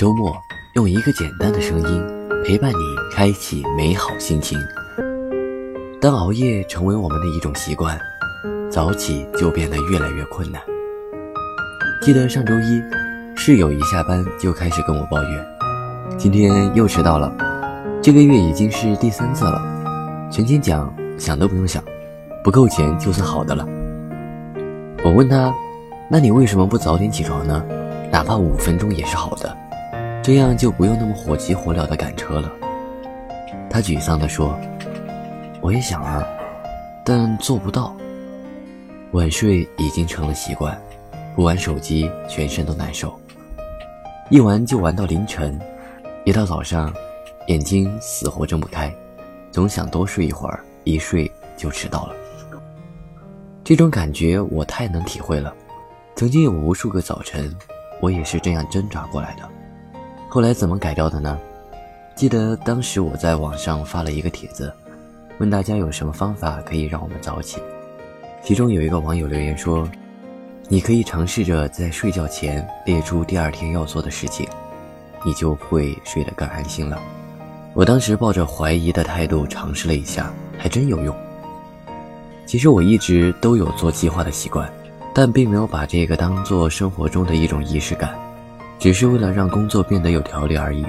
周末用一个简单的声音陪伴你，开启美好心情。当熬夜成为我们的一种习惯，早起就变得越来越困难。记得上周一，室友一下班就开始跟我抱怨，今天又迟到了，这个月已经是第三次了。全勤奖想都不用想，不够钱就算好的了。我问他，那你为什么不早点起床呢？哪怕五分钟也是好的。这样就不用那么火急火燎的赶车了。他沮丧地说：“我也想啊，但做不到。晚睡已经成了习惯，不玩手机全身都难受，一玩就玩到凌晨，一到早上，眼睛死活睁不开，总想多睡一会儿，一睡就迟到了。这种感觉我太能体会了，曾经有无数个早晨，我也是这样挣扎过来的。”后来怎么改掉的呢？记得当时我在网上发了一个帖子，问大家有什么方法可以让我们早起。其中有一个网友留言说：“你可以尝试着在睡觉前列出第二天要做的事情，你就会睡得更安心了。”我当时抱着怀疑的态度尝试了一下，还真有用。其实我一直都有做计划的习惯，但并没有把这个当做生活中的一种仪式感。只是为了让工作变得有条理而已，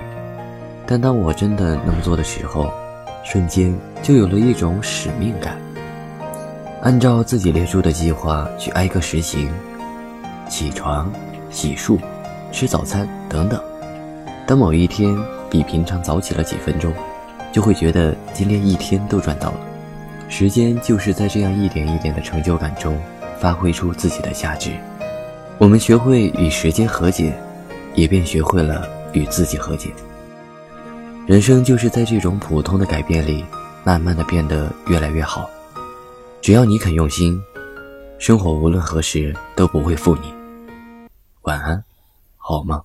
但当我真的那么做的时候，瞬间就有了一种使命感。按照自己列出的计划去挨个实行，起床、洗漱、吃早餐等等。当某一天比平常早起了几分钟，就会觉得今天一天都赚到了。时间就是在这样一点一点的成就感中，发挥出自己的价值。我们学会与时间和解。也便学会了与自己和解。人生就是在这种普通的改变里，慢慢的变得越来越好。只要你肯用心，生活无论何时都不会负你。晚安，好梦？